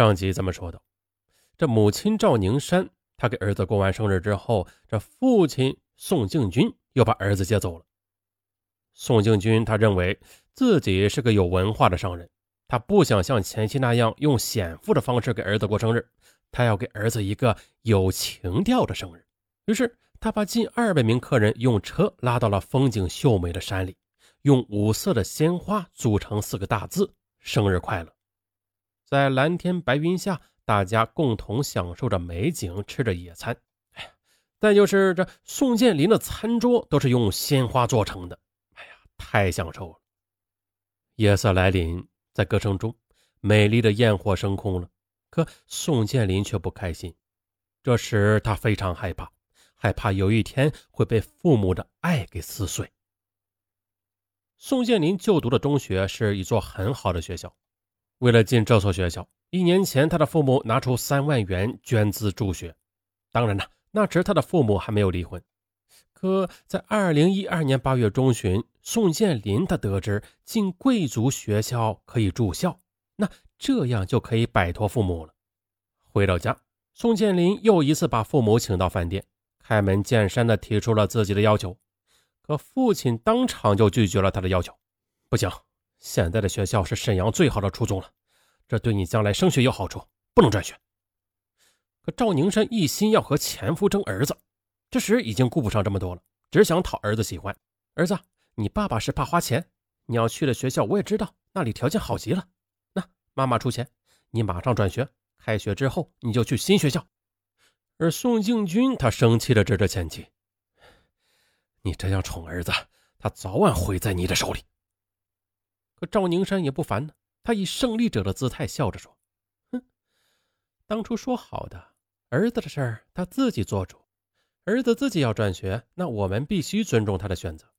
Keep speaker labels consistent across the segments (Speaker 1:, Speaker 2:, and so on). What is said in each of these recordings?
Speaker 1: 上集咱们说到，这母亲赵宁山，她给儿子过完生日之后，这父亲宋敬军又把儿子接走了。宋敬军他认为自己是个有文化的商人，他不想像前妻那样用显富的方式给儿子过生日，他要给儿子一个有情调的生日。于是他把近二百名客人用车拉到了风景秀美的山里，用五色的鲜花组成四个大字“生日快乐”。在蓝天白云下，大家共同享受着美景，吃着野餐。哎呀，再就是这宋建林的餐桌都是用鲜花做成的。哎呀，太享受了。夜色来临，在歌声中，美丽的焰火升空了。可宋建林却不开心。这时他非常害怕，害怕有一天会被父母的爱给撕碎。宋建林就读的中学是一座很好的学校。为了进这所学校，一年前他的父母拿出三万元捐资助学。当然了，那时他的父母还没有离婚。可在二零一二年八月中旬，宋建林他得知进贵族学校可以住校，那这样就可以摆脱父母了。回到家，宋建林又一次把父母请到饭店，开门见山的提出了自己的要求。可父亲当场就拒绝了他的要求，不行。现在的学校是沈阳最好的初中了，这对你将来升学有好处，不能转学。可赵宁山一心要和前夫争儿子，这时已经顾不上这么多了，只想讨儿子喜欢。儿子，你爸爸是怕花钱，你要去的学校我也知道，那里条件好极了。那妈妈出钱，你马上转学，开学之后你就去新学校。而宋敬军他生气的指着前妻：“你这样宠儿子，他早晚毁在你的手里。”可赵宁山也不烦呢，他以胜利者的姿态笑着说：“哼，当初说好的，儿子的事儿他自己做主，儿子自己要转学，那我们必须尊重他的选择。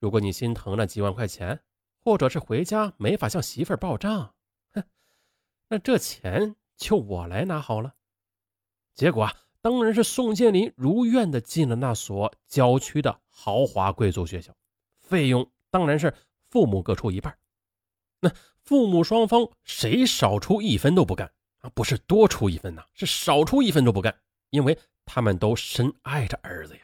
Speaker 1: 如果你心疼那几万块钱，或者是回家没法向媳妇儿报账，哼，那这钱就我来拿好了。”结果啊，当然是宋建林如愿的进了那所郊区的豪华贵族学校，费用当然是父母各出一半。那父母双方谁少出一分都不干啊！不是多出一分呐，是少出一分都不干，因为他们都深爱着儿子呀。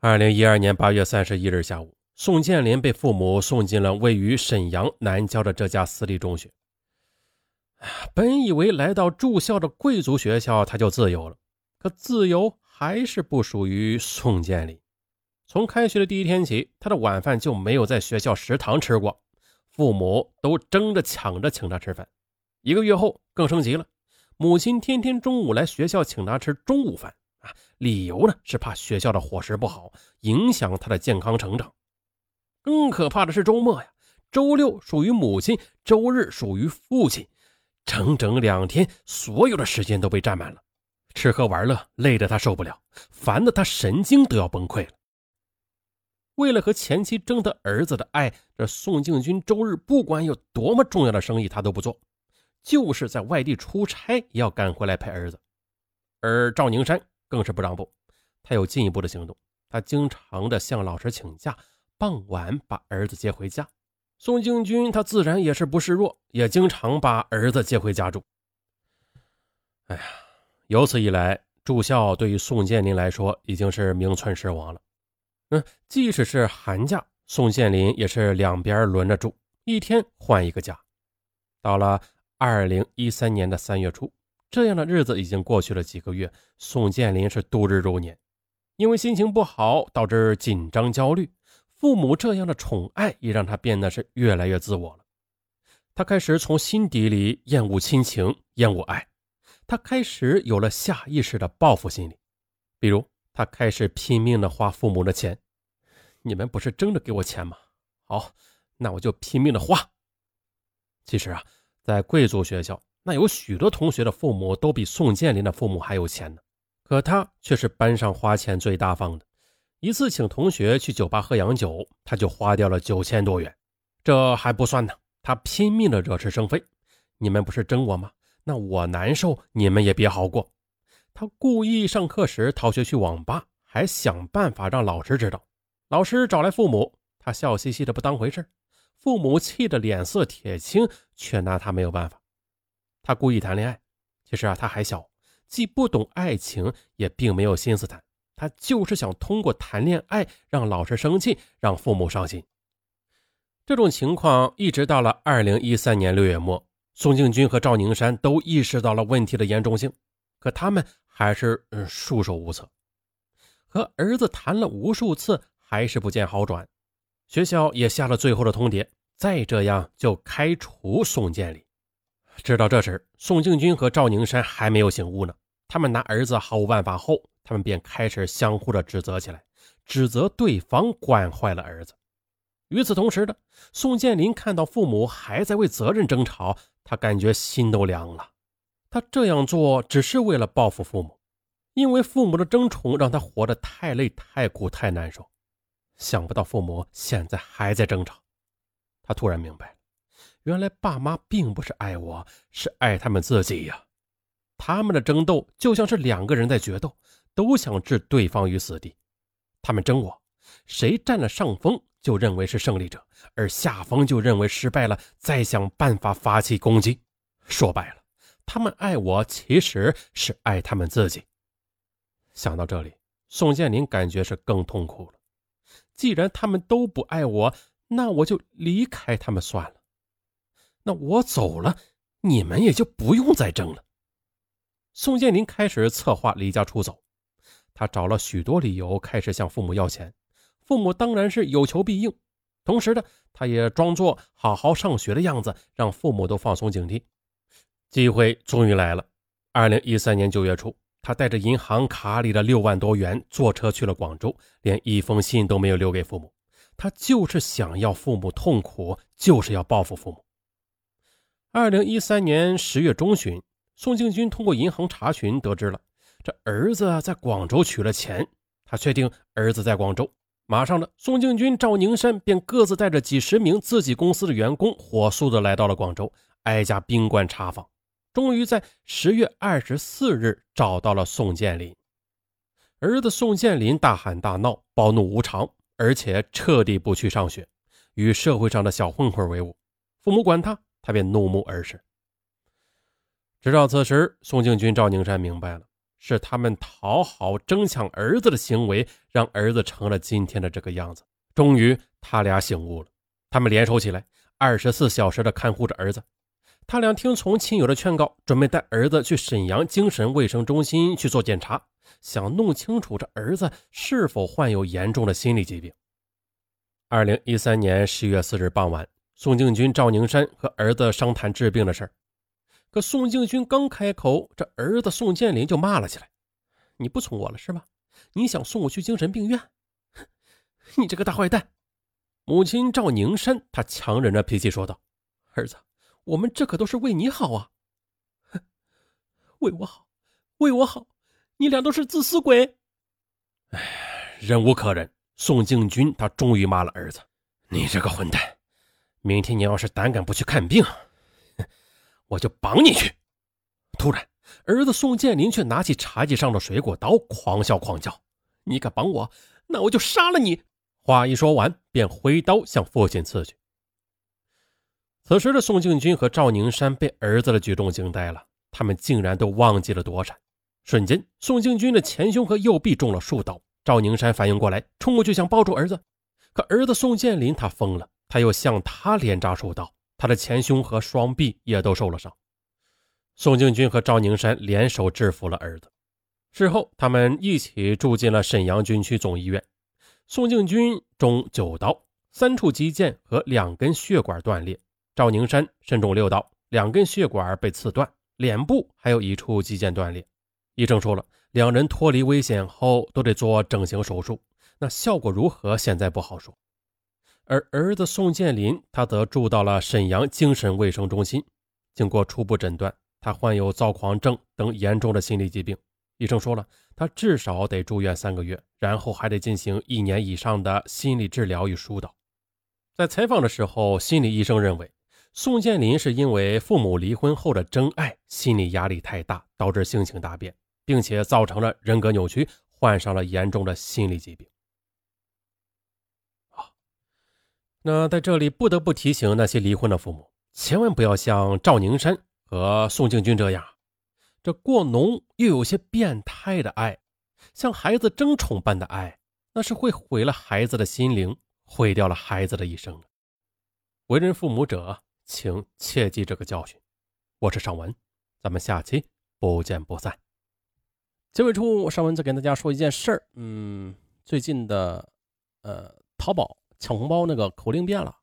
Speaker 1: 二零一二年八月三十一日下午，宋建林被父母送进了位于沈阳南郊的这家私立中学。本以为来到住校的贵族学校他就自由了，可自由还是不属于宋建林。从开学的第一天起，他的晚饭就没有在学校食堂吃过。父母都争着抢着请他吃饭，一个月后更升级了，母亲天天中午来学校请他吃中午饭啊，理由呢是怕学校的伙食不好，影响他的健康成长。更可怕的是周末呀，周六属于母亲，周日属于父亲，整整两天，所有的时间都被占满了，吃喝玩乐累得他受不了，烦得他神经都要崩溃了。为了和前妻争得儿子的爱，这宋敬军周日不管有多么重要的生意，他都不做，就是在外地出差也要赶回来陪儿子。而赵宁山更是不让步，他有进一步的行动，他经常的向老师请假，傍晚把儿子接回家。宋敬军他自然也是不示弱，也经常把儿子接回家住。哎呀，由此一来，住校对于宋建林来说已经是名存实亡了。嗯，即使是寒假，宋建林也是两边轮着住，一天换一个家。到了二零一三年的三月初，这样的日子已经过去了几个月，宋建林是度日如年。因为心情不好，导致紧张焦虑，父母这样的宠爱也让他变得是越来越自我了。他开始从心底里厌恶亲情，厌恶爱，他开始有了下意识的报复心理，比如。他开始拼命的花父母的钱，你们不是争着给我钱吗？好，那我就拼命的花。其实啊，在贵族学校，那有许多同学的父母都比宋建林的父母还有钱呢，可他却是班上花钱最大方的。一次请同学去酒吧喝洋酒，他就花掉了九千多元。这还不算呢，他拼命的惹是生非。你们不是争我吗？那我难受，你们也别好过。他故意上课时逃学去网吧，还想办法让老师知道。老师找来父母，他笑嘻嘻的不当回事。父母气得脸色铁青，却拿他没有办法。他故意谈恋爱。其实啊，他还小，既不懂爱情，也并没有心思谈。他就是想通过谈恋爱让老师生气，让父母伤心。这种情况一直到了二零一三年六月末，宋庆军和赵宁山都意识到了问题的严重性，可他们还是嗯束手无策。和儿子谈了无数次，还是不见好转。学校也下了最后的通牒，再这样就开除宋建林。直到这时，宋庆军和赵宁山还没有醒悟呢。他们拿儿子毫无办法后，他们便开始相互的指责起来，指责对方惯坏了儿子。与此同时的，宋建林看到父母还在为责任争吵，他感觉心都凉了。他这样做只是为了报复父母。因为父母的争宠让他活得太累、太苦、太难受，想不到父母现在还在争吵，他突然明白，原来爸妈并不是爱我，是爱他们自己呀。他们的争斗就像是两个人在决斗，都想置对方于死地。他们争我，谁占了上风就认为是胜利者，而下风就认为失败了，再想办法发起攻击。说白了，他们爱我其实是爱他们自己。想到这里，宋建林感觉是更痛苦了。既然他们都不爱我，那我就离开他们算了。那我走了，你们也就不用再争了。宋建林开始策划离家出走，他找了许多理由，开始向父母要钱。父母当然是有求必应，同时呢，他也装作好好上学的样子，让父母都放松警惕。机会终于来了，二零一三年九月初。他带着银行卡里的六万多元，坐车去了广州，连一封信都没有留给父母。他就是想要父母痛苦，就是要报复父母。二零一三年十月中旬，宋庆军通过银行查询得知了这儿子在广州取了钱，他确定儿子在广州。马上呢，宋庆军、赵宁山便各自带着几十名自己公司的员工，火速的来到了广州，挨家宾馆查访。终于在十月二十四日找到了宋建林，儿子宋建林大喊大闹，暴怒无常，而且彻底不去上学，与社会上的小混混为伍。父母管他，他便怒目而视。直到此时，宋庆军、赵宁山明白了，是他们讨好、争抢儿子的行为，让儿子成了今天的这个样子。终于，他俩醒悟了，他们联手起来，二十四小时的看护着儿子。他俩听从亲友的劝告，准备带儿子去沈阳精神卫生中心去做检查，想弄清楚这儿子是否患有严重的心理疾病。二零一三年十月四日傍晚，宋敬军、赵宁山和儿子商谈治病的事儿。可宋敬军刚开口，这儿子宋建林就骂了起来：“你不从我了是吧？你想送我去精神病院？你这个大坏蛋！”母亲赵宁山她强忍着脾气说道：“儿子。”我们这可都是为你好啊！哼为我好，为我好，你俩都是自私鬼！哎，忍无可忍，宋敬军他终于骂了儿子：“你这个混蛋！明天你要是胆敢不去看病，我就绑你去！”突然，儿子宋建林却拿起茶几上的水果刀，狂笑狂叫：“你敢绑我，那我就杀了你！”话一说完，便挥刀向父亲刺去。此时的宋敬军和赵宁山被儿子的举动惊呆了，他们竟然都忘记了躲闪。瞬间，宋敬军的前胸和右臂中了数刀。赵宁山反应过来，冲过去想抱住儿子，可儿子宋建林他疯了，他又向他连扎数刀，他的前胸和双臂也都受了伤。宋敬军和赵宁山联手制服了儿子。事后，他们一起住进了沈阳军区总医院。宋敬军中九刀，三处肌腱和两根血管断裂。赵宁山身中六刀，两根血管被刺断，脸部还有一处肌腱断裂。医生说了，两人脱离危险后都得做整形手术，那效果如何，现在不好说。而儿子宋建林，他则住到了沈阳精神卫生中心。经过初步诊断，他患有躁狂症等严重的心理疾病。医生说了，他至少得住院三个月，然后还得进行一年以上的心理治疗与疏导。在采访的时候，心理医生认为。宋建林是因为父母离婚后的真爱，心理压力太大，导致性情大变，并且造成了人格扭曲，患上了严重的心理疾病。啊，那在这里不得不提醒那些离婚的父母，千万不要像赵宁山和宋敬军这样，这过浓又有些变态的爱，像孩子争宠般的爱，那是会毁了孩子的心灵，毁掉了孩子的一生。为人父母者，请切记这个教训。我是尚文，咱们下期不见不散。结尾处，尚文再给大家说一件事儿。嗯，最近的呃，淘宝抢红包那个口令变了，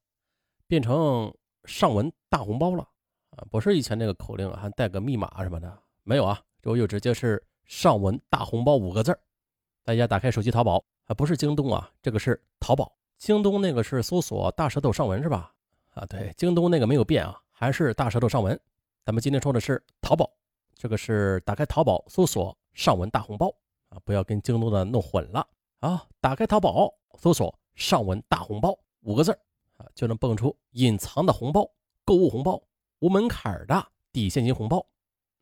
Speaker 1: 变成尚文大红包了。啊，不是以前那个口令还带个密码什么的，没有啊，这就直接是“尚文大红包”五个字大家打开手机淘宝啊，不是京东啊，这个是淘宝。京东那个是搜索“大舌头上文”是吧？啊，对，京东那个没有变啊，还是大舌头上文。咱们今天说的是淘宝，这个是打开淘宝搜索“上文大红包”啊，不要跟京东的弄混了啊。打开淘宝搜索“上文大红包”五个字啊，就能蹦出隐藏的红包、购物红包。无门槛的抵现金红包，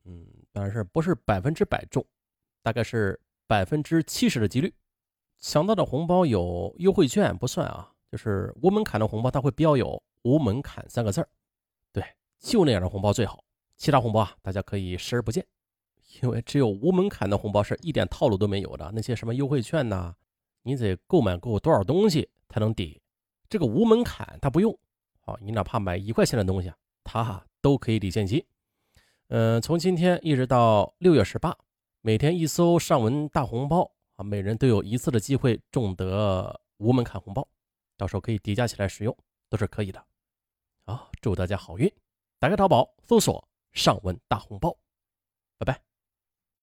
Speaker 1: 嗯，当然是不是百分之百中，大概是百分之七十的几率。抢到的红包有优惠券不算啊，就是无门槛的红包，它会标有“无门槛”三个字儿。对，就那样的红包最好，其他红包啊，大家可以视而不见，因为只有无门槛的红包是一点套路都没有的。那些什么优惠券呐，你得购买够多少东西才能抵，这个无门槛它不用。好，你哪怕买一块钱的东西啊。它哈都可以抵现金，嗯，从今天一直到六月十八，每天一搜上文大红包啊，每人都有一次的机会中得无门槛红包，到时候可以叠加起来使用，都是可以的。啊，祝大家好运！打开淘宝搜索上文大红包，拜拜。